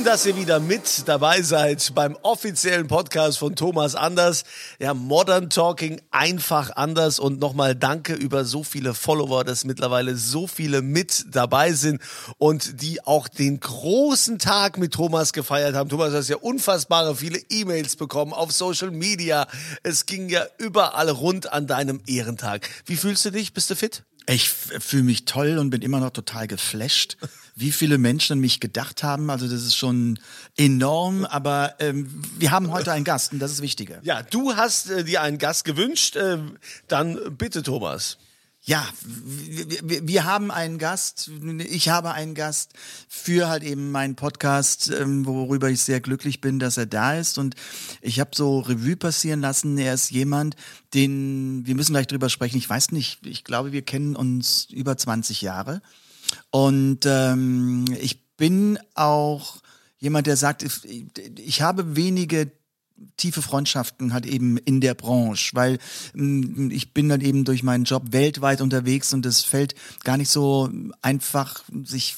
Schön, dass ihr wieder mit dabei seid beim offiziellen Podcast von Thomas Anders. Ja, Modern Talking einfach anders und nochmal danke über so viele Follower, dass mittlerweile so viele mit dabei sind und die auch den großen Tag mit Thomas gefeiert haben. Thomas, du hast ja unfassbare viele E-Mails bekommen auf Social Media. Es ging ja überall rund an deinem Ehrentag. Wie fühlst du dich? Bist du fit? Ich fühle mich toll und bin immer noch total geflasht, wie viele Menschen an mich gedacht haben. Also das ist schon enorm, aber ähm, wir haben heute einen Gast und das ist wichtiger. Ja, du hast äh, dir einen Gast gewünscht. Äh, dann bitte, Thomas. Ja, wir, haben einen Gast, ich habe einen Gast für halt eben meinen Podcast, ähm, worüber ich sehr glücklich bin, dass er da ist. Und ich habe so Revue passieren lassen. Er ist jemand, den, wir müssen gleich drüber sprechen. Ich weiß nicht, ich glaube, wir kennen uns über 20 Jahre. Und ähm, ich bin auch jemand, der sagt, ich habe wenige tiefe Freundschaften halt eben in der Branche, weil mh, ich bin dann eben durch meinen Job weltweit unterwegs und es fällt gar nicht so einfach, sich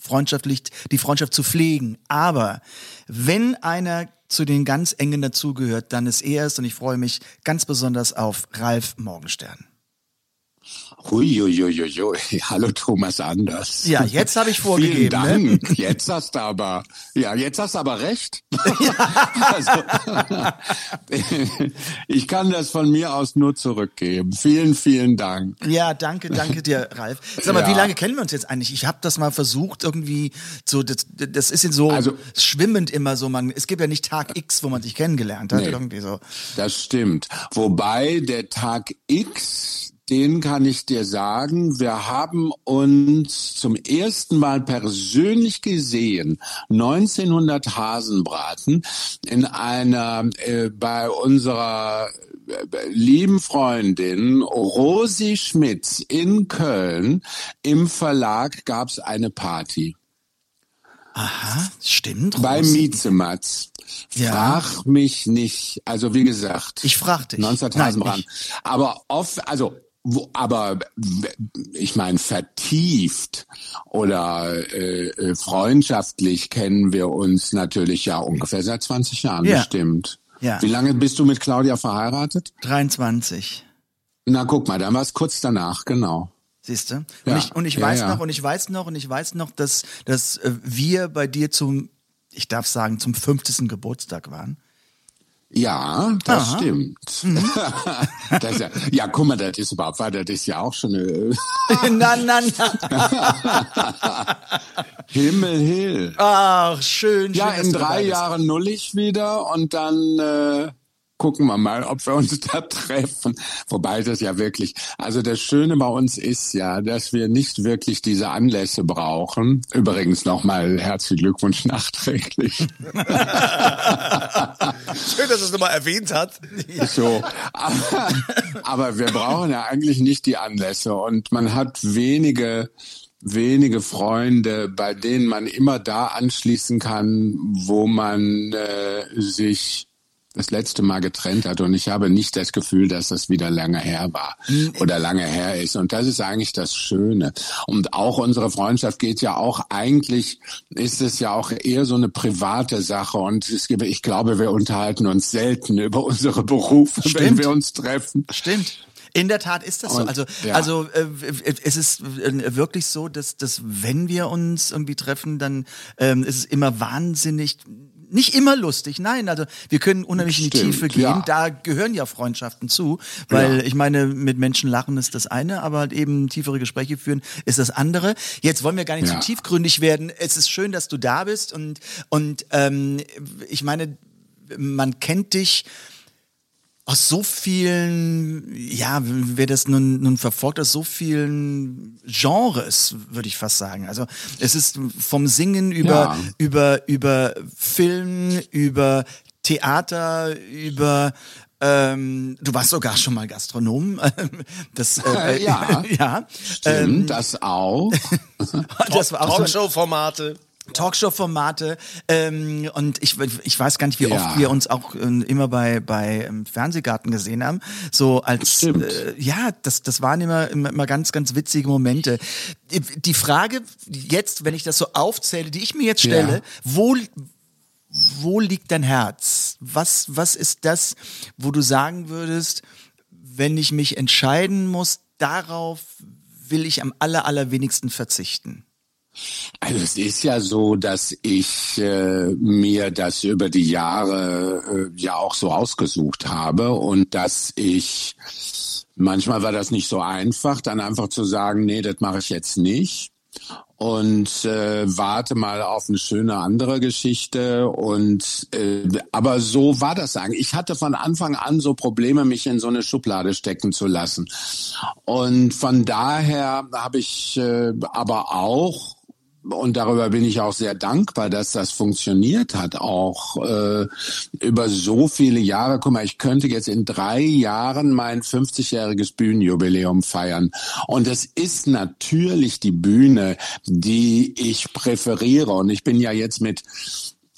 freundschaftlich die Freundschaft zu pflegen. Aber wenn einer zu den ganz engen dazugehört, dann ist er es und ich freue mich ganz besonders auf Ralf Morgenstern. Huiuiuiui, hallo Thomas Anders. Ja, jetzt habe ich vorgegeben. Vielen Dank. Ne? Jetzt hast du aber, ja, jetzt hast du aber recht. also, ich kann das von mir aus nur zurückgeben. Vielen, vielen Dank. Ja, danke, danke dir, Ralf. Sag mal, Ja. wie lange kennen wir uns jetzt eigentlich? Ich habe das mal versucht irgendwie so, das, das ist so Also- schwimmend immer so. Man, es gibt ja nicht Tag X, wo man sich kennengelernt hat Nee. irgendwie so. Das stimmt. Wobei der Tag X, den kann ich dir sagen, wir haben uns zum ersten Mal persönlich gesehen, 1900 Hasenbraten, in einer, äh, bei unserer äh, lieben Freundin Rosi Schmitz in Köln im Verlag gab's eine Party. Aha, stimmt. Bei Rosi. Mietzematz. Ja. Frag mich nicht. Also wie gesagt. Ich frag dich. 19 Nein, Hasenbrand. ich- Aber oft, also wo, aber ich meine vertieft oder äh, äh, freundschaftlich kennen wir uns natürlich ja ungefähr seit 20 Jahren Ja. bestimmt. Ja. Wie lange bist du mit Claudia verheiratet? 23. Na guck mal, dann war es kurz danach, genau. Siehst du? Und Ja. ich, und ich weiß ja. noch, und ich weiß noch, und ich weiß noch, dass, dass äh, wir bei dir zum, ich darf sagen, zum 50. Geburtstag waren. Ja, das Aha. stimmt. Mhm. das ja, ja, guck mal, das ist überhaupt, weil das ist ja auch schon eine na, na, na. Himmel, Hill. Ach, schön, schön. Ja, dass in drei. Jahren nullig wieder und dann äh, gucken wir mal, ob wir uns da treffen. Wobei das ja wirklich, also das Schöne bei uns ist ja, dass wir nicht wirklich diese Anlässe brauchen. Übrigens nochmal herzlichen Glückwunsch nachträglich. Schön, dass es nochmal erwähnt hat. So, aber, aber wir brauchen ja eigentlich nicht die Anlässe und man hat wenige wenige Freunde, bei denen man immer da anschließen kann, wo man äh, sich das letzte Mal getrennt hat und ich habe nicht das Gefühl, dass das wieder lange her war oder lange her ist und das ist eigentlich das Schöne und auch unsere Freundschaft geht ja auch eigentlich ist es ja auch eher so eine private Sache und es gibt, ich glaube, wir unterhalten uns selten über unsere Berufe, wenn Stimmt. wir uns treffen. Stimmt. In der Tat ist das so. Und- Also, ja. also äh, es ist äh, wirklich so, dass, dass wenn wir uns irgendwie treffen, dann ähm, ist es immer wahnsinnig nicht immer lustig, nein, also wir können unheimlich in die Stimmt, Tiefe gehen, ja. da gehören ja Freundschaften zu, weil Ja. ich meine, mit Menschen lachen ist das eine, aber halt eben tiefere Gespräche führen ist das andere. Jetzt wollen wir gar nicht Ja. zu tiefgründig werden. Es ist schön, dass du da bist und, und ähm, ich meine, man kennt dich aus so vielen, ja, wer das nun, nun verfolgt, aus so vielen Genres, würde ich fast sagen. Also es ist vom Singen über, Ja. über, über Film, über Theater, über ähm, du warst sogar schon mal Gastronom. Das, äh, Ja. ja. Stimmt, das auch. das war auch Talkshow-Formate. Talkshow-Formate ähm, und ich, ich weiß gar nicht, wie Ja. oft wir uns auch äh, immer bei bei ähm, Fernsehgarten gesehen haben. So als äh, ja, das das waren immer, immer immer ganz ganz witzige Momente. Die Frage jetzt, wenn ich das so aufzähle, die ich mir jetzt stelle, Ja. wo wo liegt dein Herz? Was was ist das, wo du sagen würdest, wenn ich mich entscheiden muss, darauf will ich am aller allerwenigsten verzichten? Also es ist ja so, dass ich äh, mir das über die Jahre äh, ja auch so ausgesucht habe und dass ich manchmal war das nicht so einfach, dann einfach zu sagen, nee, das mache ich jetzt nicht und äh, warte mal auf eine schöne andere Geschichte und äh, aber so war das eigentlich. Ich hatte von Anfang an so Probleme, mich in so eine Schublade stecken zu lassen und von daher habe ich äh, aber auch und darüber bin ich auch sehr dankbar, dass das funktioniert hat, auch äh, über so viele Jahre. Guck mal, ich könnte jetzt in drei Jahren mein 50-jähriges Bühnenjubiläum feiern. Und es ist natürlich die Bühne, die ich präferiere. Und ich bin ja jetzt mit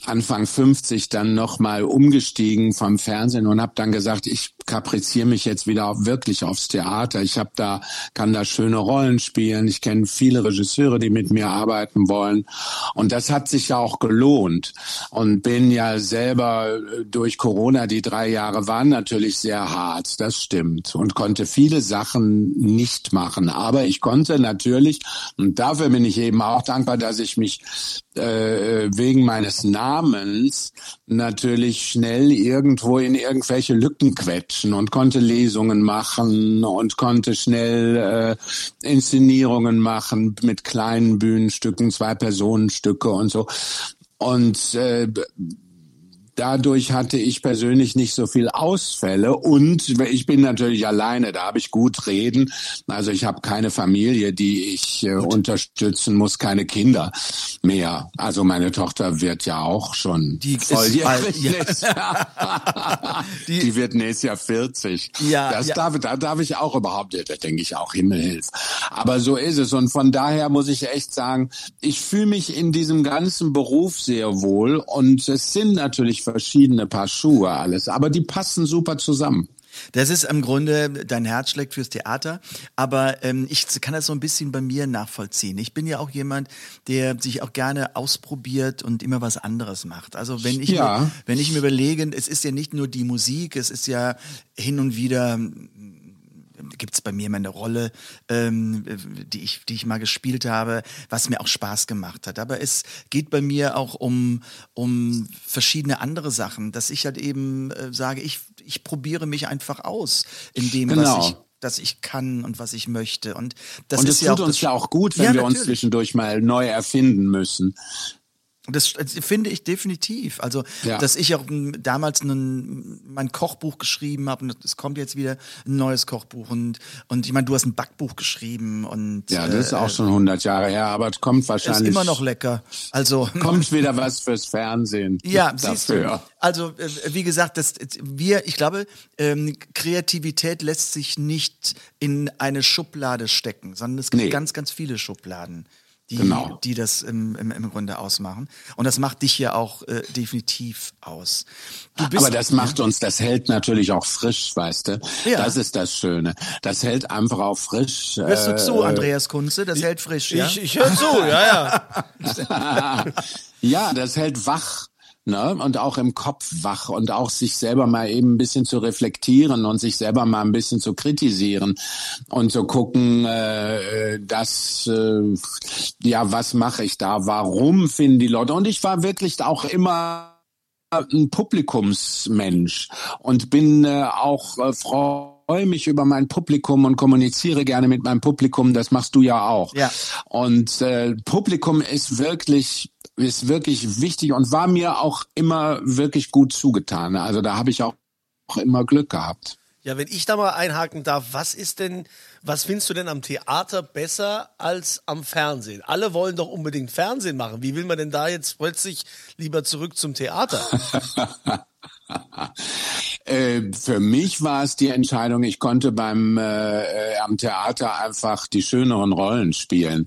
Anfang 50 dann nochmal umgestiegen vom Fernsehen und habe dann gesagt, ich kapriziere mich jetzt wieder wirklich aufs Theater. Ich habe da kann da schöne Rollen spielen. Ich kenne viele Regisseure, die mit mir arbeiten wollen und das hat sich ja auch gelohnt und bin ja selber äh, durch Corona die drei Jahre waren natürlich sehr hart. Das stimmt und konnte viele Sachen nicht machen, aber ich konnte natürlich und dafür bin ich eben auch dankbar, dass ich mich äh, wegen meines Namens natürlich schnell irgendwo in irgendwelche Lücken quetschen und konnte Lesungen machen und konnte schnell äh, Inszenierungen machen mit kleinen Bühnenstücken, zwei Personenstücke und so. Und äh, Dadurch hatte ich persönlich nicht so viel Ausfälle und ich bin natürlich alleine, da habe ich gut reden. Also ich habe keine Familie, die ich äh, unterstützen muss, keine Kinder mehr. Also meine Tochter wird ja auch schon Die volljährig. ja. Jahr. die, wird nächstes Jahr 40. Ja, das ja. Darf, da darf ich auch überhaupt, da denke ich auch Himmelhilf. Aber so ist es und von daher muss ich echt sagen, ich fühle mich in diesem ganzen Beruf sehr wohl und es sind natürlich verschiedene Paar Schuhe alles, aber die passen super zusammen. Das ist im Grunde, dein Herz schlägt fürs Theater, aber ähm, ich kann das so ein bisschen bei mir nachvollziehen. Ich bin ja auch jemand, der sich auch gerne ausprobiert und immer was anderes macht. Also wenn ich, Ja. mir, wenn ich mir überlege, es ist ja nicht nur die Musik, es ist ja hin und wieder gibt es bei mir meine Rolle, ähm, die, ich, die ich mal gespielt habe, was mir auch Spaß gemacht hat. Aber es geht bei mir auch um, um verschiedene andere Sachen, dass ich halt eben äh, sage, ich, ich probiere mich einfach aus in dem, Genau. was ich das ich kann und was ich möchte. Und das und ja tut auch uns das, ja auch gut, wenn Ja, wir uns natürlich. zwischendurch mal neu erfinden müssen. Das das finde ich definitiv. Also, Ja. dass ich auch damals ein, mein Kochbuch geschrieben habe und es kommt jetzt wieder ein neues Kochbuch und und ich meine, du hast ein Backbuch geschrieben und Ja, das ist äh, auch schon 100 Jahre her, aber es kommt ist wahrscheinlich immer noch lecker. Also kommt wieder was fürs Fernsehen. Ja, siehst du. dafür. Also äh, wie gesagt, das, wir, ich glaube, ähm, Kreativität lässt sich nicht in eine Schublade stecken, sondern es gibt Nee. ganz, ganz viele Schubladen, die, Genau. die das im, im, im Grunde ausmachen. Und das macht dich ja auch äh, definitiv aus. Du bist, Aber das macht uns, das hält natürlich auch frisch, weißt du? Ja. Das ist das Schöne. Das hält einfach auch frisch. Hörst du äh, zu, Andreas Kunze? Das hält frisch, ja? Ich, ich höre zu, ja, ja. ja, das hält wach. Ne? Und auch im Kopf wach und auch sich selber mal eben ein bisschen zu reflektieren und sich selber mal ein bisschen zu kritisieren und zu gucken, äh, dass äh, ja, was mache ich da? Warum finden die Leute? Und ich war wirklich auch immer ein Publikumsmensch und bin äh, auch äh, freue mich über mein Publikum und kommuniziere gerne mit meinem Publikum. Das machst du ja auch. Ja. Und äh, Publikum ist wirklich ist wirklich wichtig und war mir auch immer wirklich gut zugetan. Also da habe ich auch immer Glück gehabt. Ja, wenn ich da mal einhaken darf, was ist denn, was findest du denn am Theater besser als am Fernsehen? Alle wollen doch unbedingt Fernsehen machen. Wie will man denn da jetzt plötzlich lieber zurück zum Theater? Äh, für mich war es die Entscheidung, ich konnte beim äh, äh, am Theater einfach die schöneren Rollen spielen.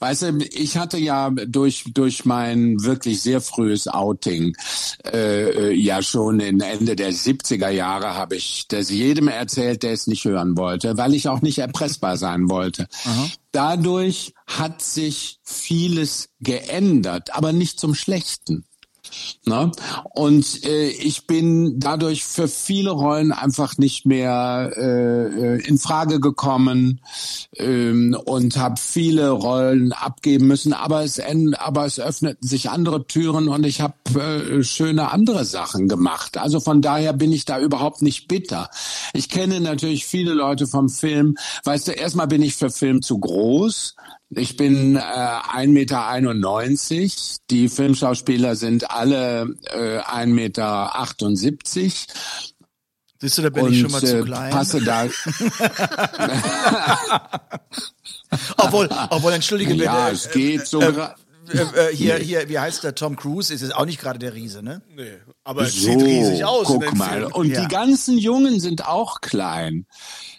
Weißt du, ich hatte ja durch durch mein wirklich sehr frühes Outing äh, äh ja schon in Ende der 70er Jahre habe ich das jedem erzählt, der es nicht hören wollte, weil ich auch nicht erpressbar sein wollte. Aha. Dadurch hat sich vieles geändert, aber nicht zum Schlechten. Ne? Und äh, ich bin dadurch für viele Rollen einfach nicht mehr äh, in Frage gekommen ähm, und habe viele Rollen abgeben müssen. Aber es, aber es öffneten sich andere Türen und ich habe äh, schöne andere Sachen gemacht. Also von daher bin ich da überhaupt nicht bitter. Ich kenne natürlich viele Leute vom Film. Weißt du, erstmal bin ich für Film zu groß. Ich bin äh, 1,91 Meter. Die Filmschauspieler sind alle äh, 1,78 Meter. Siehst du, da bin und, ich schon mal zu äh, klein. Passe da. obwohl, obwohl, entschuldige bitte. Ja, es geht sogar. Äh, äh, äh, hier, hier, wie heißt der Tom Cruise? Ist es auch nicht gerade der Riese, ne? Nee, aber es so, sieht riesig aus. Guck mal. Und ja. die ganzen Jungen sind auch klein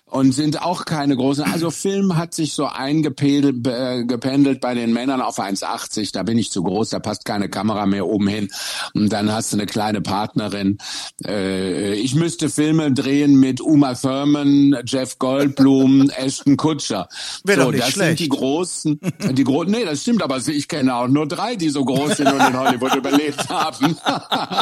und sind auch keine großen. Also Film hat sich so eingependelt äh, gependelt bei den Männern auf 1,80. Da bin ich zu groß, da passt keine Kamera mehr oben hin. Und dann hast du eine kleine Partnerin. Äh, ich müsste Filme drehen mit Uma Thurman, Jeff Goldblum, Ashton Kutscher. Wäre so, doch nicht das schlecht. sind die großen, die großen. Nee, das stimmt, aber ich kenne auch nur drei, die so groß sind und in Hollywood überlebt haben.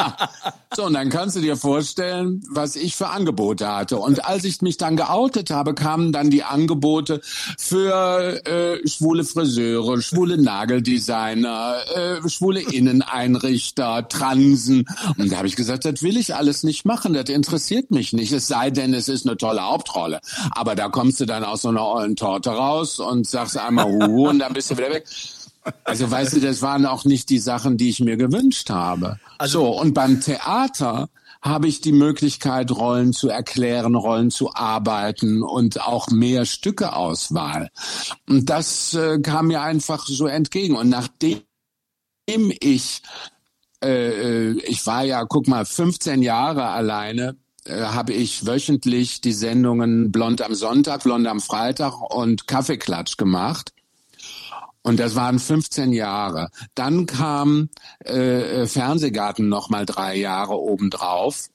so, und dann kannst du dir vorstellen, was ich für Angebote hatte. Und als ich mich dann geoutet gearbeitet habe, kamen dann die Angebote für äh, schwule Friseure, schwule Nageldesigner, äh, schwule Inneneinrichter, Transen. Und da habe ich gesagt, das will ich alles nicht machen, das interessiert mich nicht. Es sei denn, es ist eine tolle Hauptrolle. Aber da kommst du dann aus so einer ollen Torte raus und sagst einmal Huhu und dann bist du wieder weg. Also weißt du, das waren auch nicht die Sachen, die ich mir gewünscht habe. Also so, und beim Theater habe ich die Möglichkeit, Rollen zu erklären, Rollen zu arbeiten und auch mehr Stückeauswahl. Und das äh, kam mir einfach so entgegen. Und nachdem ich, äh, äh ich war ja, guck mal, 15 Jahre alleine, äh, habe ich wöchentlich die Sendungen Blond am Sonntag, Blond am Freitag und Kaffeeklatsch gemacht. Und das waren 15 Jahre. Dann kam äh, äh, Fernsehgarten noch mal drei Jahre obendrauf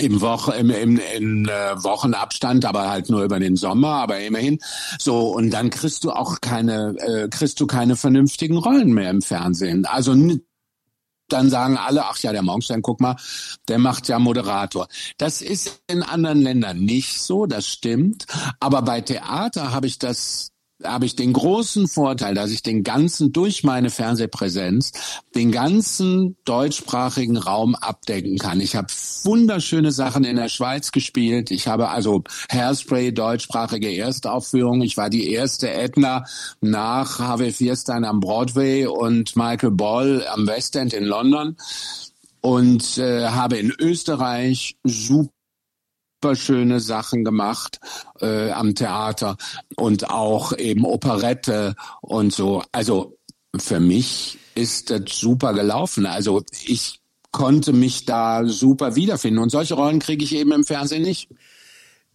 im Woche im, im in, äh, Wochenabstand, aber halt nur über den Sommer, aber immerhin so und dann kriegst du auch keine äh, kriegst du keine vernünftigen Rollen mehr im Fernsehen. Also dann sagen alle, ach ja, der Morgenstein, guck mal, der macht ja Moderator. Das ist in anderen Ländern nicht so, das stimmt. Aber bei Theater habe ich das habe ich den großen Vorteil, dass ich den ganzen, durch meine Fernsehpräsenz, den ganzen deutschsprachigen Raum abdecken kann. Ich habe wunderschöne Sachen in der Schweiz gespielt. Ich habe also Hairspray, deutschsprachige Erstaufführung. Ich war die erste Edna nach Harvey Fierstein am Broadway und Michael Ball am West End in London und äh, habe in Österreich super super schöne Sachen gemacht äh, am Theater und auch eben Operette und so. Also für mich ist das super gelaufen. Also ich konnte mich da super wiederfinden und solche Rollen kriege ich eben im Fernsehen nicht.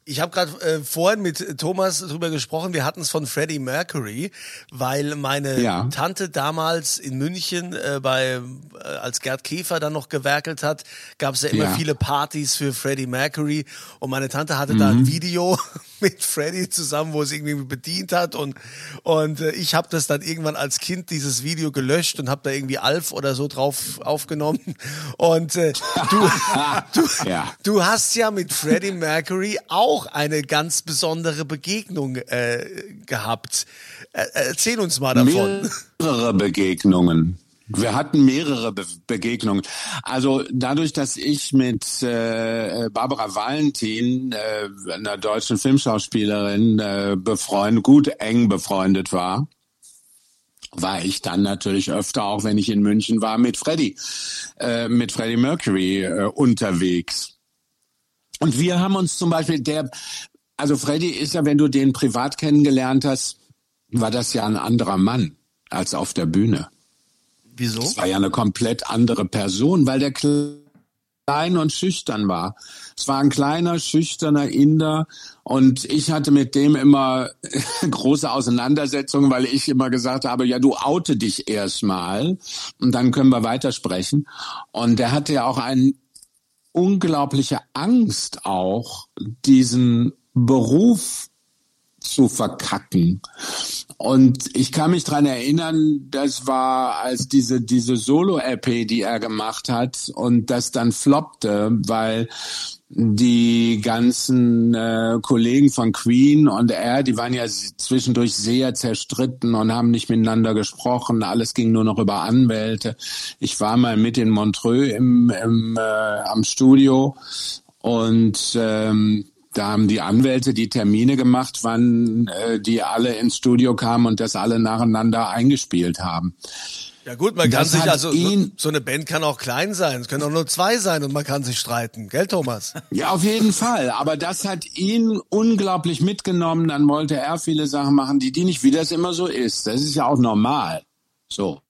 Ich habe gerade äh, vorhin mit Thomas drüber gesprochen, wir hatten es von Freddie Mercury, weil meine ja. Tante damals in München äh, bei äh, als Gerd Käfer dann noch gewerkelt hat, gab es ja immer ja. viele Partys für Freddie Mercury und meine Tante hatte mhm. da ein Video mit Freddie zusammen, wo es irgendwie bedient hat und und äh, ich habe das dann irgendwann als Kind dieses Video gelöscht und habe da irgendwie Alf oder so drauf aufgenommen und äh, du du, ja. du hast ja mit Freddie Mercury auch eine ganz besondere Begegnung äh, gehabt. Äh, erzähl uns mal davon. Mehrere Begegnungen. Wir hatten mehrere Be Begegnungen. Also dadurch, dass ich mit äh, Barbara Valentin, äh, einer deutschen Filmschauspielerin, äh, befreundet, gut eng befreundet war, war ich dann natürlich öfter, auch wenn ich in München war, mit Freddie, äh, mit Freddie Mercury äh, unterwegs. Und wir haben uns zum Beispiel der, also Freddie ist ja, wenn du den privat kennengelernt hast, war das ja ein anderer Mann als auf der Bühne. Wieso? Das war ja eine komplett andere Person, weil der klein und schüchtern war. Es war ein kleiner, schüchterner Inder und ich hatte mit dem immer große Auseinandersetzungen, weil ich immer gesagt habe, ja, du oute dich erstmal und dann können wir weitersprechen. Und der hatte ja auch eine unglaubliche Angst auch, diesen Beruf zu verkacken. Und ich kann mich dran erinnern, das war als diese, diese Solo-LP, die er gemacht hat und das dann floppte, weil die ganzen äh, Kollegen von Queen und er, die waren ja zwischendurch sehr zerstritten und haben nicht miteinander gesprochen. Alles ging nur noch über Anwälte. Ich war mal mit in Montreux im, im, äh, am Studio und ähm, da haben die Anwälte die Termine gemacht, wann äh, die alle ins Studio kamen und das alle nacheinander eingespielt haben. Ja gut, man kann Das sich hat also, ihn- so eine Band kann auch klein sein, es können auch nur zwei sein und man kann sich streiten, gell Thomas? Ja, auf jeden Fall. Aber das hat ihn unglaublich mitgenommen. Dann wollte er viele Sachen machen, die die nicht, wie das immer so ist. Das ist ja auch normal. So.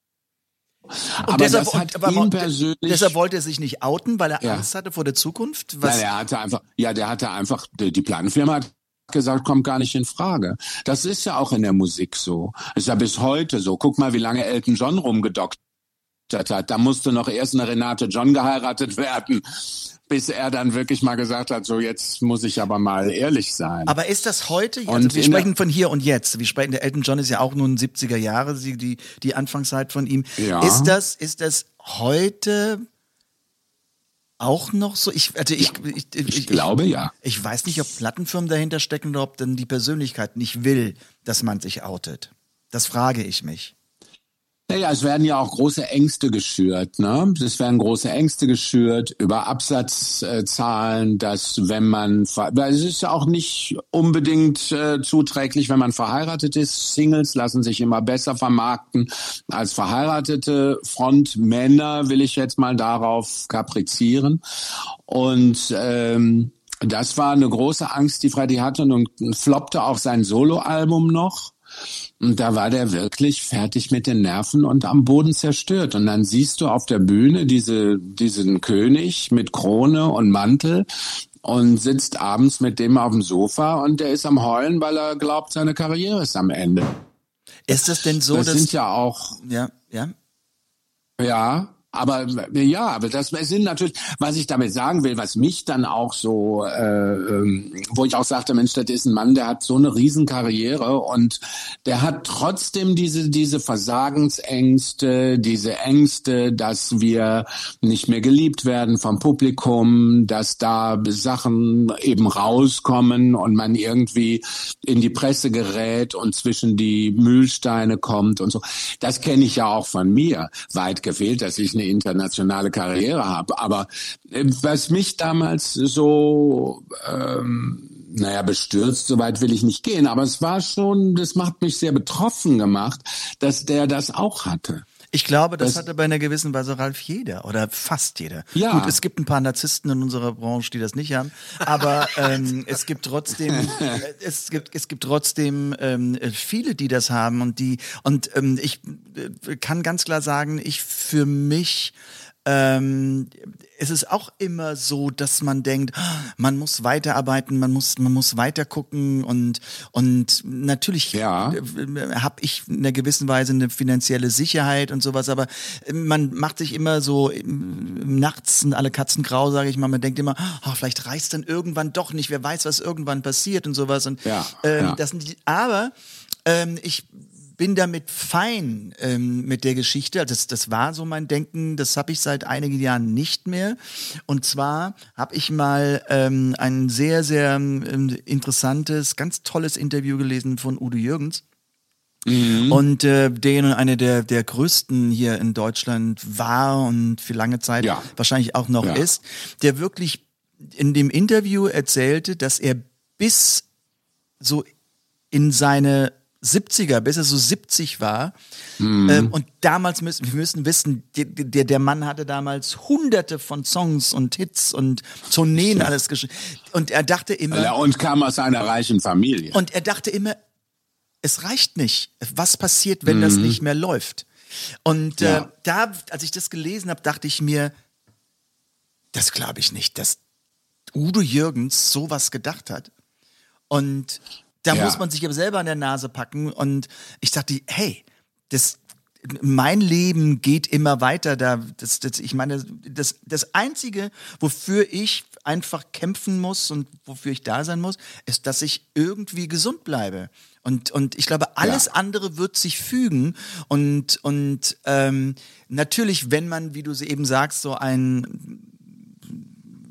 Aber deshalb, das hat und- aber- ihn persönlich. deshalb wollte er sich nicht outen, weil er Ja. Angst hatte vor der Zukunft. Was, Nein, er hatte einfach, ja, der hatte einfach, die, die Plattenfirma hat gesagt, kommt gar nicht in Frage. Das ist ja auch in der Musik so. Ist ja bis heute so. Guck mal, wie lange Elton John rumgedoktert hat. Da musste noch erst eine Renate John geheiratet werden, bis er dann wirklich mal gesagt hat, so jetzt muss ich aber mal ehrlich sein. Aber ist das heute, also Und wir sprechen von hier und jetzt, wir sprechen, der Elton John ist ja auch nun 70er Jahre, die, die, Anfangszeit von ihm. Ja. Ist das, ist das heute auch noch so? Ich, also ich, ich, ich, ich glaube ja. Ich weiß nicht, ob Plattenfirmen dahinter stecken oder ob dann die Persönlichkeit nicht will, dass man sich outet. Das frage ich mich. Naja, es werden ja auch große Ängste geschürt. Ne? Es werden große Ängste geschürt über Absatzzahlen, dass wenn man, weil es ist ja auch nicht unbedingt äh, zuträglich, wenn man verheiratet ist. Singles lassen sich immer besser vermarkten als verheiratete Frontmänner, will ich jetzt mal darauf kaprizieren. Und ähm, das war eine große Angst, die Freddy hatte und floppte auch sein Soloalbum noch. Und da war der wirklich fertig mit den Nerven und am Boden zerstört. Und dann siehst du auf der Bühne diese, diesen König mit Krone und Mantel und sitzt abends mit dem auf dem Sofa und der ist am Heulen, weil er glaubt, seine Karriere ist am Ende. Ist es denn so, das dass, sind ja auch ja, ja, ja, aber ja, aber das sind natürlich, was ich damit sagen will, was mich dann auch so, äh, ähm, wo ich auch sagte, Mensch, das ist ein Mann, der hat so eine Riesenkarriere und der hat trotzdem diese diese Versagensängste, diese Ängste, dass wir nicht mehr geliebt werden vom Publikum, dass da Sachen eben rauskommen und man irgendwie in die Presse gerät und zwischen die Mühlsteine kommt und so. Das kenne ich ja auch von mir. Weit gefehlt, dass ich eine internationale Karriere habe. Aber äh, was mich damals so ähm, naja, bestürzt, soweit will ich nicht gehen, aber es war schon, das macht mich sehr betroffen gemacht, dass der das auch hatte. Ich glaube, das, Das- hatte bei einer gewissen Weise Ralf jeder oder fast jeder. Ja. Gut, es gibt ein paar Narzissten in unserer Branche, die das nicht haben, aber ähm, es gibt trotzdem, äh, es gibt, es gibt trotzdem ähm, viele, die das haben und die und ähm, ich äh, kann ganz klar sagen, ich für mich ähm, es ist auch immer so, dass man denkt, man muss weiterarbeiten, man muss, man muss weiter gucken und und natürlich Ja. habe ich in einer gewissen Weise eine finanzielle Sicherheit und sowas, aber man macht sich immer so im- nachts sind alle Katzen grau, sage ich mal. Man denkt immer, oh, vielleicht reißt dann irgendwann doch nicht. Wer weiß, was irgendwann passiert und sowas. Und Ja, ähm, ja. das sind die, aber ähm, ich bin damit fein ähm, mit der Geschichte. Also Das, das war so mein Denken, das habe ich seit einigen Jahren nicht mehr. Und zwar habe ich mal ähm, ein sehr, sehr ähm, interessantes, ganz tolles Interview gelesen von Udo Jürgens. Mhm. Und äh, der nun eine der, der größten hier in Deutschland war und für lange Zeit Ja. wahrscheinlich auch noch Ja. ist, der wirklich in dem Interview erzählte, dass er bis so in seine 70er, bis er so 70 war. Mhm. Ähm, und damals müssen wir müssen wissen, der, der, Mann hatte damals hunderte von Songs und Hits und Tourneen alles geschrieben. Und er dachte immer, Ja, Und kam aus einer reichen Familie. und er dachte immer, es reicht nicht. Was passiert, wenn das nicht mehr läuft? Und äh, Ja. da, als ich das gelesen habe, dachte ich mir, das glaube ich nicht, dass Udo Jürgens sowas gedacht hat. Und da Ja. muss man sich aber selber an der Nase packen. Und ich dachte, hey, das, mein Leben geht immer weiter. Da, das, das, ich meine, das, das Einzige, wofür ich einfach kämpfen muss und wofür ich da sein muss, ist, dass ich irgendwie gesund bleibe. Und, und ich glaube, alles Ja. andere wird sich fügen. Und, und ähm, natürlich, wenn man, wie du sie eben sagst, so ein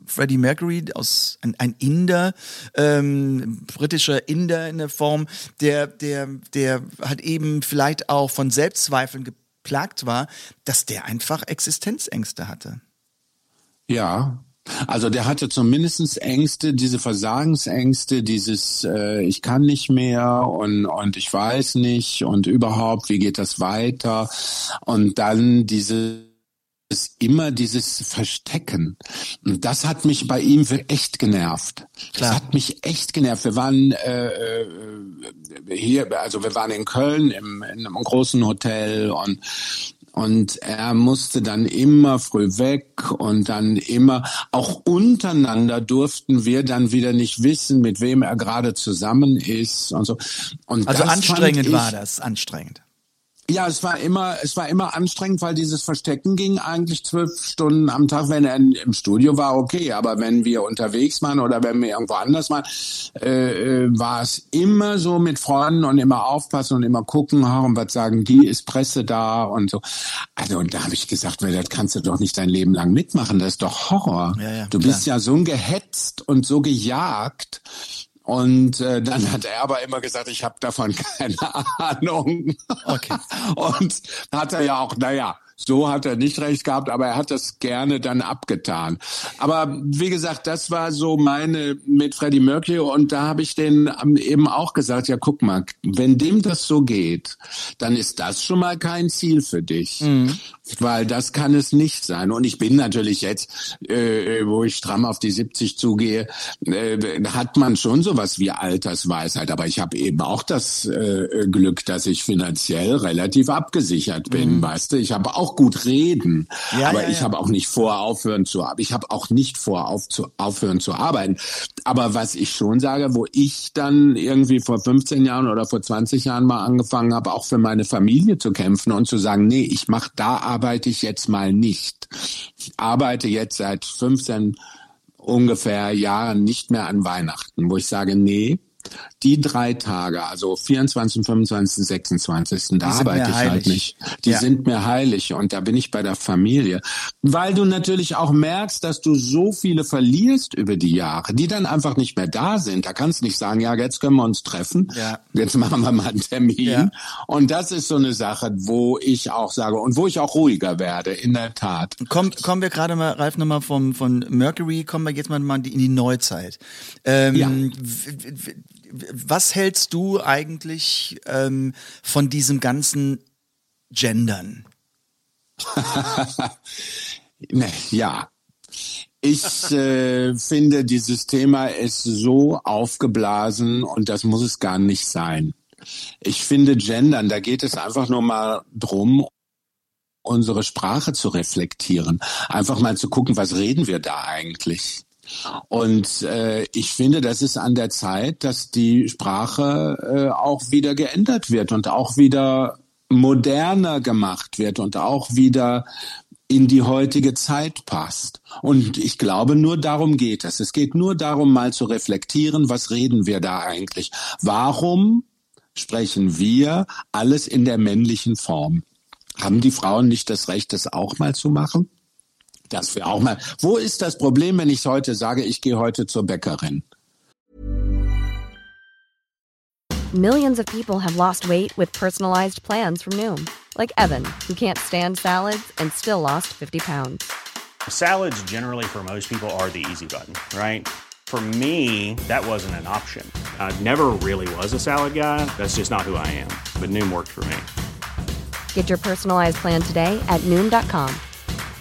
Freddie Mercury aus ein, ein Inder, ähm, britischer Inder in der Form, der, der, der halt eben vielleicht auch von Selbstzweifeln geplagt war, dass der einfach Existenzängste hatte. Ja. Also der hatte zumindestens Ängste, diese Versagensängste, dieses äh, ich kann nicht mehr und und ich weiß nicht und überhaupt wie geht das weiter und dann diese ist immer dieses Verstecken. Und das hat mich bei ihm echt genervt. Klar. Das hat mich echt genervt. Wir waren äh, äh, hier, also wir waren in Köln im, in einem großen Hotel und und er musste dann immer früh weg und dann immer, auch untereinander durften wir dann wieder nicht wissen, mit wem er gerade zusammen ist und so. Und Also anstrengend ich, war das, anstrengend. Ja, es war immer, es war immer anstrengend, weil dieses Verstecken ging eigentlich zwölf Stunden am Tag. Wenn er im Studio war, okay, aber wenn wir unterwegs waren oder wenn wir irgendwo anders waren, äh, äh, war es immer so mit Freunden und immer aufpassen und immer gucken, ha, und was sagen die, ist Presse da und so. Also und da habe ich gesagt, weil das kannst du doch nicht dein Leben lang mitmachen, das ist doch Horror. Ja, ja, du bist ja so gehetzt und so gejagt. Und äh, dann hat er aber immer gesagt, ich habe davon keine Ahnung. Okay. Und hat er ja auch, naja, so hat er nicht recht gehabt, aber er hat das gerne dann abgetan. Aber wie gesagt, das war so meine mit Freddie Mercury und da habe ich den eben auch gesagt, ja guck mal, wenn dem das so geht, dann ist das schon mal kein Ziel für dich. Weil das kann es nicht sein. Und ich bin natürlich jetzt, äh, wo ich stramm auf die 70 zugehe, äh, hat man schon sowas wie Altersweisheit. Aber ich habe eben auch das äh, Glück, dass ich finanziell relativ abgesichert bin. Weißt du, ich habe auch gut reden. Ja, aber ja, ich ja. habe auch nicht vor, aufhören zu arbeiten. Ich habe auch nicht vor, auf zu, aufhören zu arbeiten. Aber was ich schon sage, wo ich dann irgendwie vor 15 Jahren oder vor 20 Jahren mal angefangen habe, auch für meine Familie zu kämpfen und zu sagen, nee, ich mache da arbeite ich jetzt mal nicht. Ich arbeite jetzt seit 15 ungefähr Jahren nicht mehr an Weihnachten, wo ich sage, nee, die drei Tage, also 24, 25, 26, da arbeite ich heilig. halt nicht. Die Ja. sind mir heilig und da bin ich bei der Familie. Weil du natürlich auch merkst, dass du so viele verlierst über die Jahre, die dann einfach nicht mehr da sind. Da kannst du nicht sagen, ja, jetzt können wir uns treffen. Ja. Jetzt machen wir mal einen Termin. Ja. Und das ist so eine Sache, wo ich auch sage und wo ich auch ruhiger werde, in der Tat. Komm, kommen wir gerade mal, Ralf, nochmal vom, von Mercury, kommen wir jetzt mal mal in die Neuzeit. Ähm, Ja. Was hältst du eigentlich ähm, von diesem ganzen Gendern? Ja. Ich äh, finde, dieses Thema ist so aufgeblasen und das muss es gar nicht sein. Ich finde, Gendern, da geht es einfach nur mal drum, unsere Sprache zu reflektieren. Einfach mal zu gucken, was reden wir da eigentlich? Und äh, ich finde, das ist an der Zeit, dass die Sprache äh, auch wieder geändert wird und auch wieder moderner gemacht wird und auch wieder in die heutige Zeit passt. Und ich glaube, nur darum geht es. Es geht nur darum, mal zu reflektieren, was reden wir da eigentlich? Warum sprechen wir alles in der männlichen Form? Haben die Frauen nicht das Recht, das auch mal zu machen? Das wäre auch mal. Wo ist das Problem, wenn ich heute sage, ich gehe heute zur Bäckerin? Millions of people have lost weight with personalized plans from Noom, like Evan, who can't stand salads and still lost 50 pounds. Salads, generally, for most people, are the easy button, right? For me, that wasn't an option. I never really was a salad guy. That's just not who I am. But Noom worked for me. Get your personalized plan today at Noom.com.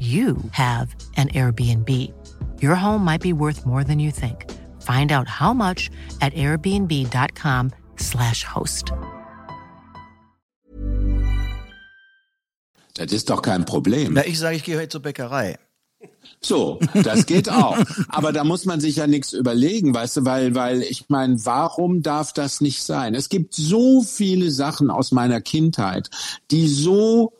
you have an Airbnb. Your home might be worth more than you think. Find out how much at airbnb.com/slash host. Das ist doch kein Problem. Na, ich sage, ich gehe heute zur Bäckerei. So, das geht auch. Aber da muss man sich ja nichts überlegen, weißt du, weil, weil ich meine, warum darf das nicht sein? Es gibt so viele Sachen aus meiner Kindheit, die so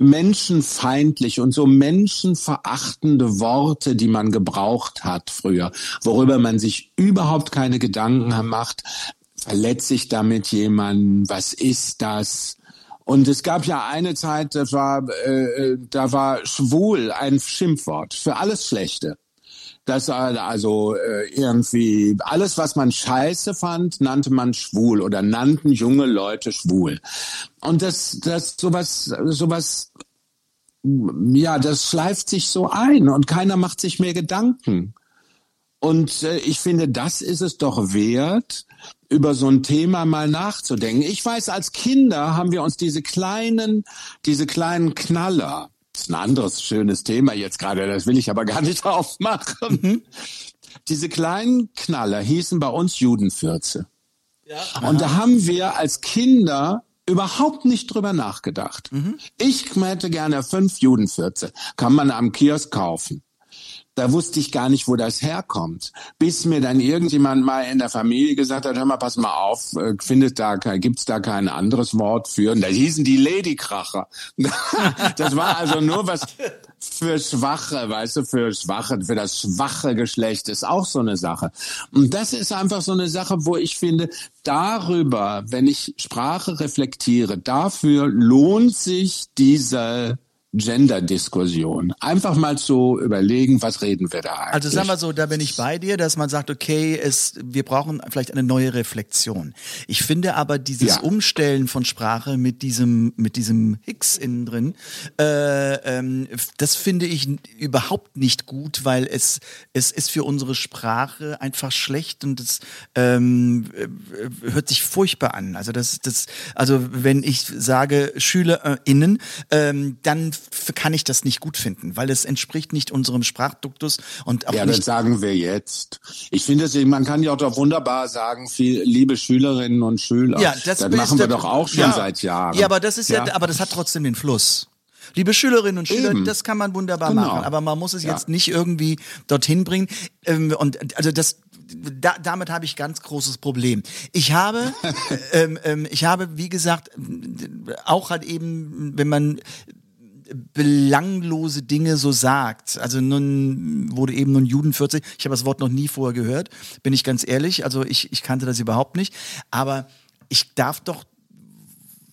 menschenfeindlich und so menschenverachtende Worte, die man gebraucht hat früher, worüber man sich überhaupt keine Gedanken macht, verletze ich damit jemanden, was ist das? Und es gab ja eine Zeit, das war, äh, da war schwul ein Schimpfwort für alles Schlechte. Das also äh, irgendwie alles, was man scheiße fand, nannte man schwul oder nannten junge Leute schwul. Und das, das sowas, sowas, ja, das schleift sich so ein und keiner macht sich mehr Gedanken. Und äh, ich finde, das ist es doch wert, über so ein Thema mal nachzudenken. Ich weiß, als Kinder haben wir uns diese kleinen, diese kleinen Knaller, das ist ein anderes schönes Thema jetzt gerade, das will ich aber gar nicht aufmachen. Mhm. Diese kleinen Knaller hießen bei uns Judenfürze. Ja. Und da haben wir als Kinder überhaupt nicht drüber nachgedacht. Mhm. Ich hätte gerne fünf Judenfürze. Kann man am Kiosk kaufen. Da wusste ich gar nicht, wo das herkommt. Bis mir dann irgendjemand mal in der Familie gesagt hat, hör mal, pass mal auf, äh, findet da, gibt's da kein anderes Wort für? Und da hießen die Ladykracher. das war also nur was für Schwache, weißt du, für Schwache, für das schwache Geschlecht ist auch so eine Sache. Und das ist einfach so eine Sache, wo ich finde, darüber, wenn ich Sprache reflektiere, dafür lohnt sich diese Gender-Diskussion. Einfach mal zu überlegen, was reden wir da eigentlich. Also sagen wir so, da bin ich bei dir, dass man sagt, okay, es, wir brauchen vielleicht eine neue Reflexion. Ich finde aber dieses ja. Umstellen von Sprache mit diesem, mit diesem Hicks innen drin, äh, ähm, das finde ich überhaupt nicht gut, weil es, es ist für unsere Sprache einfach schlecht und es ähm, äh, hört sich furchtbar an. Also das, das, also wenn ich sage SchülerInnen, ähm, dann kann ich das nicht gut finden, weil es entspricht nicht unserem Sprachduktus und auch ja, nicht. das sagen wir jetzt. Ich finde es, man kann ja auch doch wunderbar sagen, viel, liebe Schülerinnen und Schüler. Ja, das, das machen wir doch auch schon ja. seit Jahren. Ja, aber das ist ja. ja, aber das hat trotzdem den Fluss. Liebe Schülerinnen und Schüler, Eben. das kann man wunderbar genau. machen, aber man muss es ja. jetzt nicht irgendwie dorthin bringen. Ähm, und also das, da, damit habe ich ganz großes Problem. Ich habe, ähm, ähm, ich habe, wie gesagt, auch halt eben, wenn man belanglose Dinge so sagt. Also nun wurde eben nun Juden 40. Ich habe das Wort noch nie vorher gehört, bin ich ganz ehrlich. Also ich, ich kannte das überhaupt nicht. Aber ich darf doch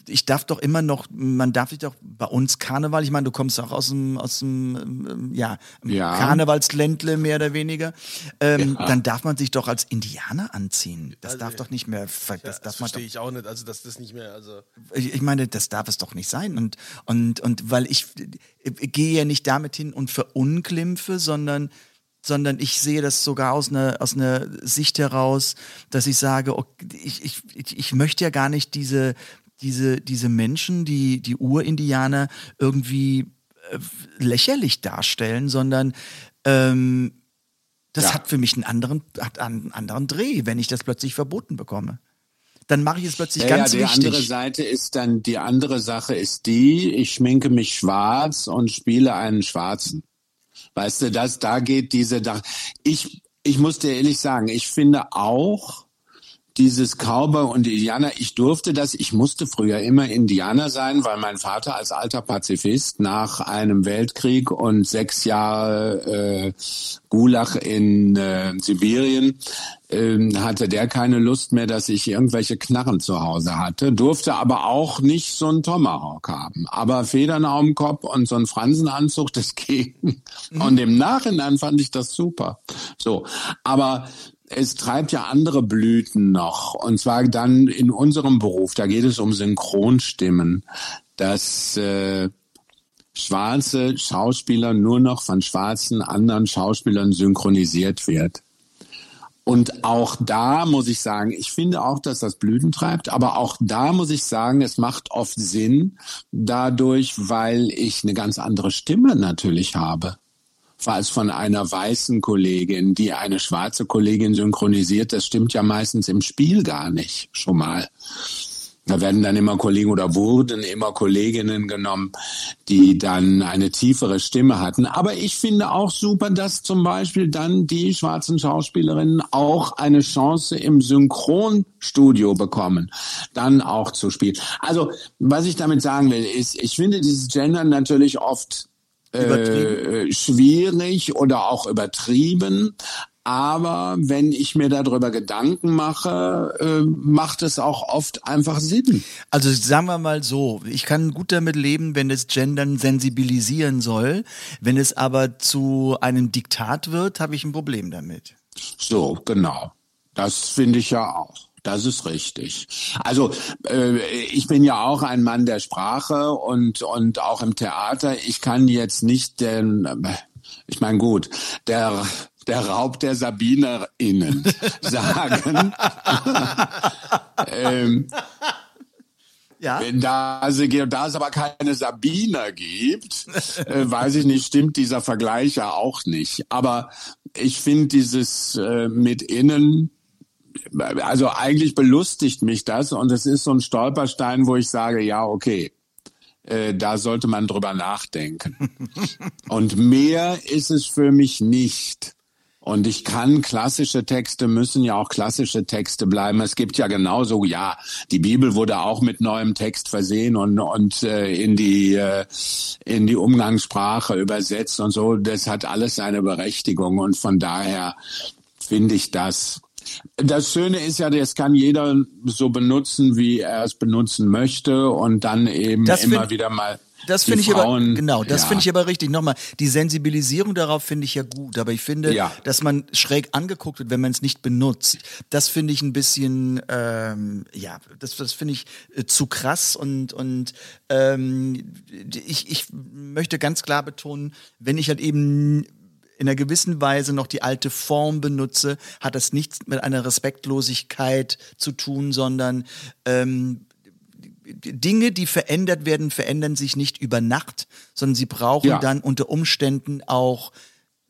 ich darf doch immer noch, man darf sich doch bei uns Karneval, ich meine, du kommst auch aus dem, aus dem ähm, ja, ja. Karnevalsländle mehr oder weniger, ähm, ja. dann darf man sich doch als Indianer anziehen. Das also, darf doch nicht mehr, das ja, darf das man verstehe ich auch nicht, also dass das nicht mehr, also. Ich, ich meine, das darf es doch nicht sein und, und, und weil ich, ich gehe ja nicht damit hin und verunglimpfe, sondern sondern ich sehe das sogar aus einer, aus einer Sicht heraus, dass ich sage, okay, ich, ich, ich möchte ja gar nicht diese, diese, diese Menschen, die, die Urindianer irgendwie äh, lächerlich darstellen, sondern ähm, das ja. hat für mich einen anderen, hat einen anderen Dreh, wenn ich das plötzlich verboten bekomme. Dann mache ich es plötzlich ja, ganz ja, die wichtig. Die andere Seite ist dann, die andere Sache ist die, ich schminke mich schwarz und spiele einen Schwarzen. Weißt du, das, da geht diese, da, ich, ich muss dir ehrlich sagen, ich finde auch, dieses Cowboy und Indianer, ich durfte das, ich musste früher immer Indianer sein, weil mein Vater als alter Pazifist nach einem Weltkrieg und sechs Jahre äh, Gulag in äh, Sibirien äh, hatte der keine Lust mehr, dass ich irgendwelche Knarren zu Hause hatte, durfte aber auch nicht so einen Tomahawk haben. Aber Federn auf Kopf und so ein Fransenanzug, das ging. Und im Nachhinein fand ich das super. So, aber es treibt ja andere Blüten noch. Und zwar dann in unserem Beruf, da geht es um Synchronstimmen, dass äh, schwarze Schauspieler nur noch von schwarzen anderen Schauspielern synchronisiert wird. Und auch da muss ich sagen, ich finde auch, dass das Blüten treibt, aber auch da muss ich sagen, es macht oft Sinn dadurch, weil ich eine ganz andere Stimme natürlich habe es von einer weißen Kollegin, die eine schwarze Kollegin synchronisiert. Das stimmt ja meistens im Spiel gar nicht schon mal. Da werden dann immer Kollegen oder wurden immer Kolleginnen genommen, die dann eine tiefere Stimme hatten. Aber ich finde auch super, dass zum Beispiel dann die schwarzen Schauspielerinnen auch eine Chance im Synchronstudio bekommen, dann auch zu spielen. Also, was ich damit sagen will, ist, ich finde dieses Gender natürlich oft äh, schwierig oder auch übertrieben. Aber wenn ich mir darüber Gedanken mache, äh, macht es auch oft einfach Sinn. Also sagen wir mal so, ich kann gut damit leben, wenn es Gendern sensibilisieren soll. Wenn es aber zu einem Diktat wird, habe ich ein Problem damit. So, genau. Das finde ich ja auch. Das ist richtig. Also äh, ich bin ja auch ein Mann der Sprache und und auch im Theater. Ich kann jetzt nicht den, ich meine gut, der der Raub der SabinerInnen sagen. ähm, ja. Wenn da, also, da es aber keine Sabiner gibt, äh, weiß ich nicht, stimmt dieser Vergleich ja auch nicht. Aber ich finde dieses äh, mit innen also eigentlich belustigt mich das und es ist so ein Stolperstein, wo ich sage, ja, okay, äh, da sollte man drüber nachdenken. und mehr ist es für mich nicht. Und ich kann klassische Texte müssen ja auch klassische Texte bleiben. Es gibt ja genauso, ja, die Bibel wurde auch mit neuem Text versehen und und äh, in die äh, in die Umgangssprache übersetzt und so. Das hat alles seine Berechtigung und von daher finde ich das das Schöne ist ja, das kann jeder so benutzen, wie er es benutzen möchte und dann eben das immer wieder mal. Das finde ich Frauen, aber genau, das ja. finde ich aber richtig. Nochmal, die Sensibilisierung darauf finde ich ja gut, aber ich finde, ja. dass man schräg angeguckt wird, wenn man es nicht benutzt. Das finde ich ein bisschen, ähm, ja, das, das finde ich äh, zu krass und und ähm, ich, ich möchte ganz klar betonen, wenn ich halt eben in einer gewissen Weise noch die alte Form benutze, hat das nichts mit einer Respektlosigkeit zu tun, sondern ähm, Dinge, die verändert werden, verändern sich nicht über Nacht, sondern sie brauchen ja. dann unter Umständen auch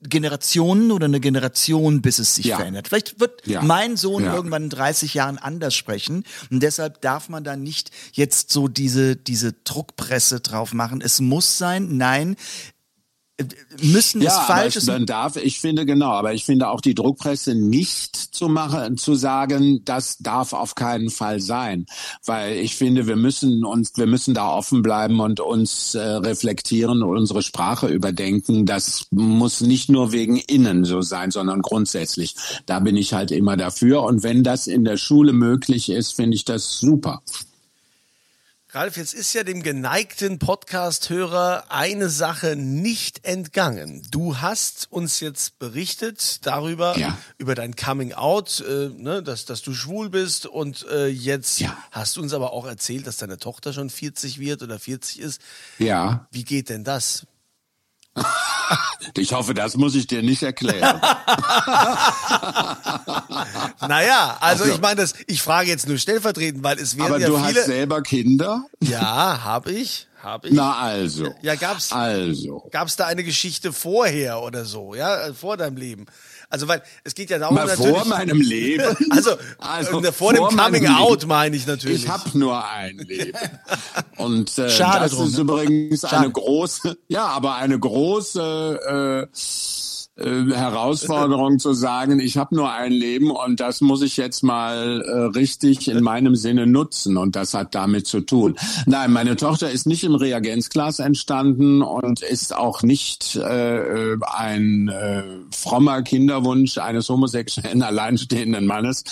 Generationen oder eine Generation, bis es sich ja. verändert. Vielleicht wird ja. mein Sohn ja. irgendwann in 30 Jahren anders sprechen und deshalb darf man da nicht jetzt so diese, diese Druckpresse drauf machen. Es muss sein, nein, müssen ja, es falsch ist. Dann darf, ich finde genau, aber ich finde auch die Druckpresse nicht zu machen, zu sagen, das darf auf keinen Fall sein, weil ich finde, wir müssen uns, wir müssen da offen bleiben und uns äh, reflektieren und unsere Sprache überdenken. Das muss nicht nur wegen innen so sein, sondern grundsätzlich. Da bin ich halt immer dafür und wenn das in der Schule möglich ist, finde ich das super. Ralf, jetzt ist ja dem geneigten Podcast-Hörer eine Sache nicht entgangen. Du hast uns jetzt berichtet darüber, ja. über dein Coming Out, äh, ne, dass, dass du schwul bist und äh, jetzt ja. hast du uns aber auch erzählt, dass deine Tochter schon 40 wird oder 40 ist. Ja. Wie geht denn das? Ich hoffe, das muss ich dir nicht erklären. naja, also ich meine, das, ich frage jetzt nur stellvertretend, weil es werden Aber ja du viele. hast selber Kinder? Ja, habe ich Hab ich. Na also. Ja, gab's, Also. gab's da eine Geschichte vorher oder so, ja, vor deinem Leben? Also, weil es geht ja darum, Mal natürlich. vor meinem Leben. Also, Also, äh, vor dem vor meinem Coming Out Leben. meine ich natürlich. Ich habe nur ein Leben. Und äh, Schade das drum, ist ne? übrigens Schade. eine große, ja, aber eine große äh, äh, Herausforderung zu sagen, ich habe nur ein Leben und das muss ich jetzt mal äh, richtig in meinem Sinne nutzen und das hat damit zu tun. Nein, meine Tochter ist nicht im Reagenzglas entstanden und ist auch nicht äh, ein äh, frommer Kinderwunsch eines homosexuellen alleinstehenden Mannes,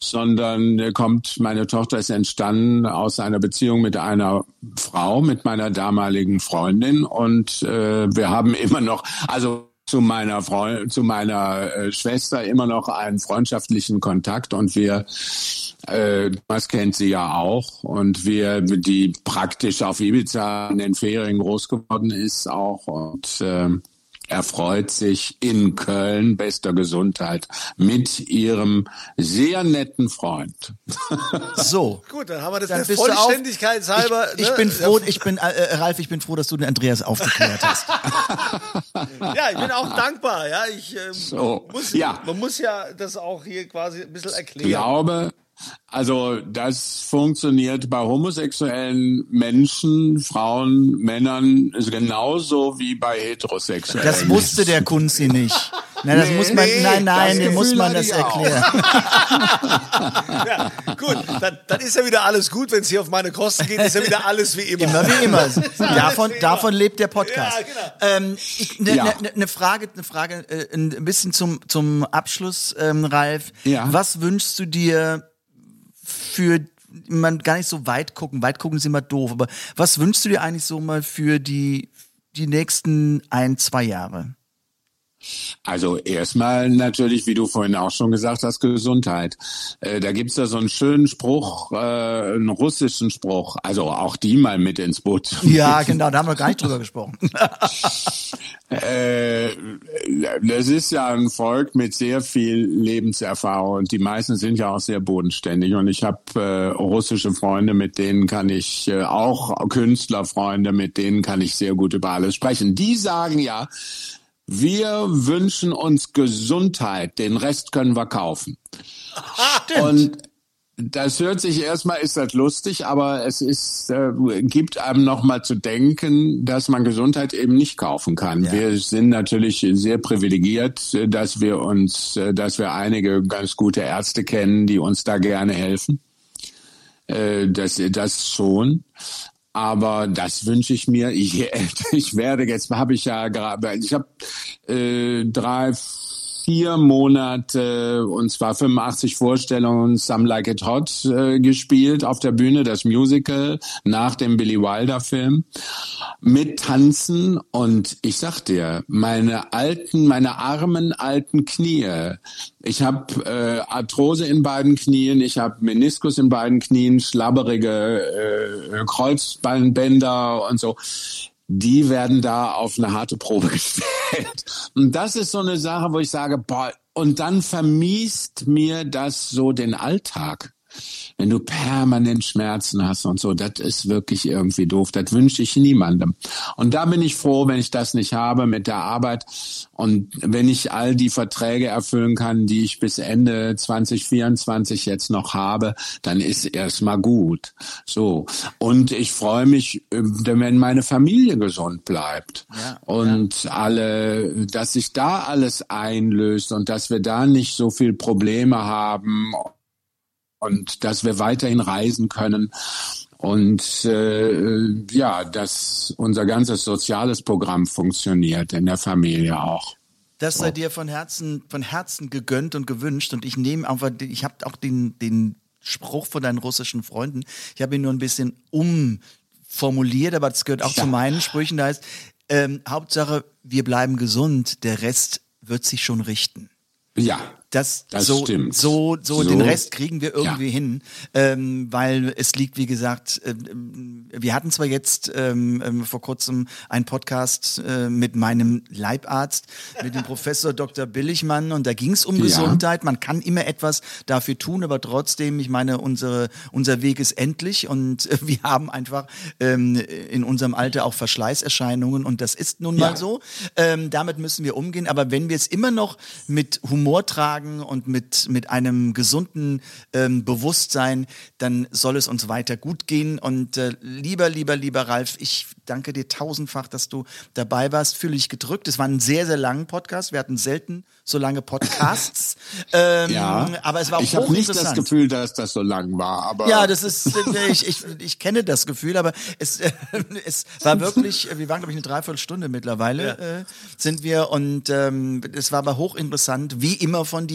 sondern kommt, meine Tochter ist entstanden aus einer Beziehung mit einer Frau, mit meiner damaligen Freundin und äh, wir haben immer noch, also zu meiner Freund, zu meiner äh, Schwester immer noch einen freundschaftlichen Kontakt und wir äh, das kennt sie ja auch und wir die praktisch auf Ibiza in den Ferien groß geworden ist auch und äh, erfreut sich in Köln bester Gesundheit mit ihrem sehr netten Freund. So. Gut, dann haben wir das Dann auf- Vollständigkeitshalber. Ich, ich ne? bin froh, ich bin, äh, äh, Ralf, ich bin froh, dass du den Andreas aufgeklärt hast. Ja, ich bin auch dankbar. Ja, ich ähm, So, muss, ja. man muss ja das auch hier quasi ein bisschen erklären. glaube, also das funktioniert bei homosexuellen Menschen, Frauen, Männern genauso wie bei heterosexuellen. Das wusste der Kunzi nicht. Na, das Nee, muss man, nee, nein, nein, das dem muss man das erklären. Ja, gut, dann, dann ist ja wieder alles gut, wenn es hier auf meine Kosten geht, ist ja wieder alles wie immer. Immer wie immer. Davon, davon lebt der Podcast. Ja, genau. Ähm, Eine Ja. ne, ne, ne Frage, eine Frage, äh, ein bisschen zum, zum Abschluss, ähm, Ralf. Ja. Was wünschst du dir für man gar nicht so weit gucken, weit gucken ist immer doof, aber was wünschst du dir eigentlich so mal für die, die nächsten ein, zwei Jahre? Also erstmal natürlich, wie du vorhin auch schon gesagt hast, Gesundheit. Äh, da gibt's da so einen schönen Spruch, äh, einen russischen Spruch, also auch die mal mit ins Boot. Ja, genau, da haben wir gar nicht drüber gesprochen. Äh, das ist ja ein Volk mit sehr viel Lebenserfahrung und die meisten sind ja auch sehr bodenständig. Und ich habe äh, russische Freunde, mit denen kann ich äh, auch Künstlerfreunde, mit denen kann ich sehr gut über alles sprechen. Die sagen ja, wir wünschen uns Gesundheit, den Rest können wir kaufen. Und das hört sich erstmal, ist das lustig, aber es ist, äh, gibt einem nochmal zu denken, dass man Gesundheit eben nicht kaufen kann. Wir sind natürlich sehr privilegiert, dass wir uns, äh, dass wir einige ganz gute Ärzte kennen, die uns da gerne helfen. Äh, das, das schon. Aber das wünsche ich mir. Ich, ich werde jetzt habe ich ja gerade, ich habe äh, drei, vier Monate und zwar 85 Vorstellungen Some Like It Hot äh, gespielt auf der Bühne, das Musical nach dem Billy Wilder Film mit Tanzen und ich sag dir, meine alten, meine armen alten Knie. Ich habe äh, Arthrose in beiden Knien, ich habe Meniskus in beiden Knien, schlabberige äh, Kreuzbeinbänder und so die werden da auf eine harte Probe gestellt. Und das ist so eine Sache, wo ich sage, boah, und dann vermiest mir das so den Alltag. Wenn du permanent Schmerzen hast und so, das ist wirklich irgendwie doof. Das wünsche ich niemandem. Und da bin ich froh, wenn ich das nicht habe mit der Arbeit und wenn ich all die Verträge erfüllen kann, die ich bis Ende 2024 jetzt noch habe, dann ist erstmal gut. So. Und ich freue mich, äh, wenn meine Familie gesund bleibt. und alle, dass sich da alles einlöst und dass wir da nicht so viel Probleme haben und dass wir weiterhin reisen können und äh, ja, dass unser ganzes soziales Programm funktioniert in der Familie auch. Das sei dir von Herzen, von Herzen gegönnt und gewünscht. Und ich nehme einfach, ich habe auch den, den Spruch von deinen russischen Freunden. Ich habe ihn nur ein bisschen umformuliert, aber das gehört auch zu meinen Sprüchen. Da heißt, ähm, Hauptsache, wir bleiben gesund, der Rest wird sich schon richten. Ja, Das, Das so, stimmt. So, so, So. den Rest kriegen wir irgendwie Ja. hin, ähm, weil es liegt, wie gesagt, ähm, wir hatten zwar jetzt ähm, ähm, vor kurzem einen Podcast äh, mit meinem Leibarzt, mit dem Professor Dr. Billigmann und da ging es um Ja. Gesundheit. Man kann immer etwas dafür tun, aber trotzdem, ich meine, unsere, unser Weg ist endlich und äh, wir haben einfach ähm, in unserem Alter auch Verschleißerscheinungen und das ist nun mal Ja. so. Ähm, damit müssen wir umgehen. Aber wenn wir es immer noch mit Humor tragen und mit, mit einem gesunden ähm, Bewusstsein, dann soll es uns weiter gut gehen. Und äh, lieber, lieber, lieber Ralf, ich danke dir tausendfach, dass du dabei warst. Fühle ich gedrückt. Es war ein sehr, sehr langer Podcast. Wir hatten selten so lange Podcasts. ähm, Ja, aber es war auch ich habe nicht das. Gefühl, dass das so lang war, aber Ja, das ist, äh, ich, ich, ich kenne das Gefühl, aber es, äh, es war wirklich, äh, wir waren glaube ich eine Dreiviertelstunde mittlerweile, äh, sind wir und ähm, es war aber hochinteressant, wie immer von dir.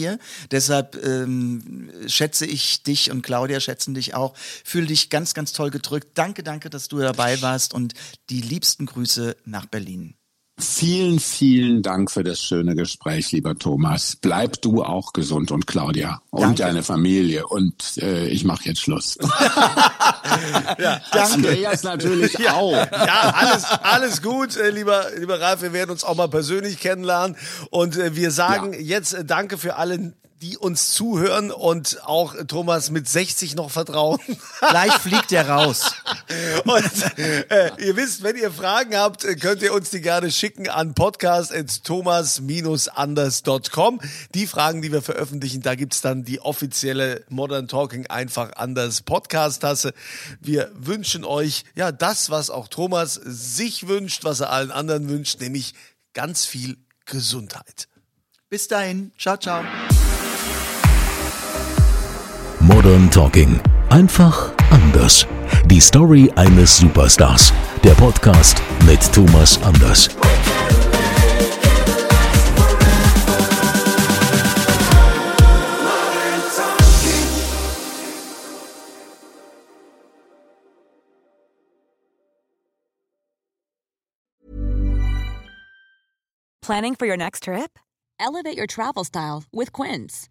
Deshalb ähm, schätze ich dich und Claudia schätzen dich auch. Fühl dich ganz, ganz toll gedrückt. Danke, danke, dass du dabei warst und die liebsten Grüße nach Berlin. Vielen, vielen Dank für das schöne Gespräch, lieber Thomas. Bleib du auch gesund und Claudia und Danke. deine Familie. Und äh, ich mache jetzt Schluss. Danke. Andreas natürlich auch. Ja, alles, alles gut, äh, lieber, lieber Ralf. Wir werden uns auch mal persönlich kennenlernen. Und äh, wir sagen Ja. jetzt äh, Danke für alle, die uns zuhören und auch äh, Thomas mit 60 noch vertrauen. Gleich fliegt er raus. Und äh, ihr wisst, wenn ihr Fragen habt, äh, könnt ihr uns die gerne schicken an podcast.thomas-anders.com. Die Fragen, die wir veröffentlichen, da gibt's dann die offizielle Modern Talking einfach anders Podcast-Tasse. Wir wünschen euch ja das, was auch Thomas sich wünscht, was er allen anderen wünscht, nämlich ganz viel Gesundheit. Bis dahin. Ciao, ciao. Modern Talking. Einfach anders. Die Story eines Superstars. Der Podcast mit Thomas Anders. Planning for your next trip? Elevate your travel style with Quince.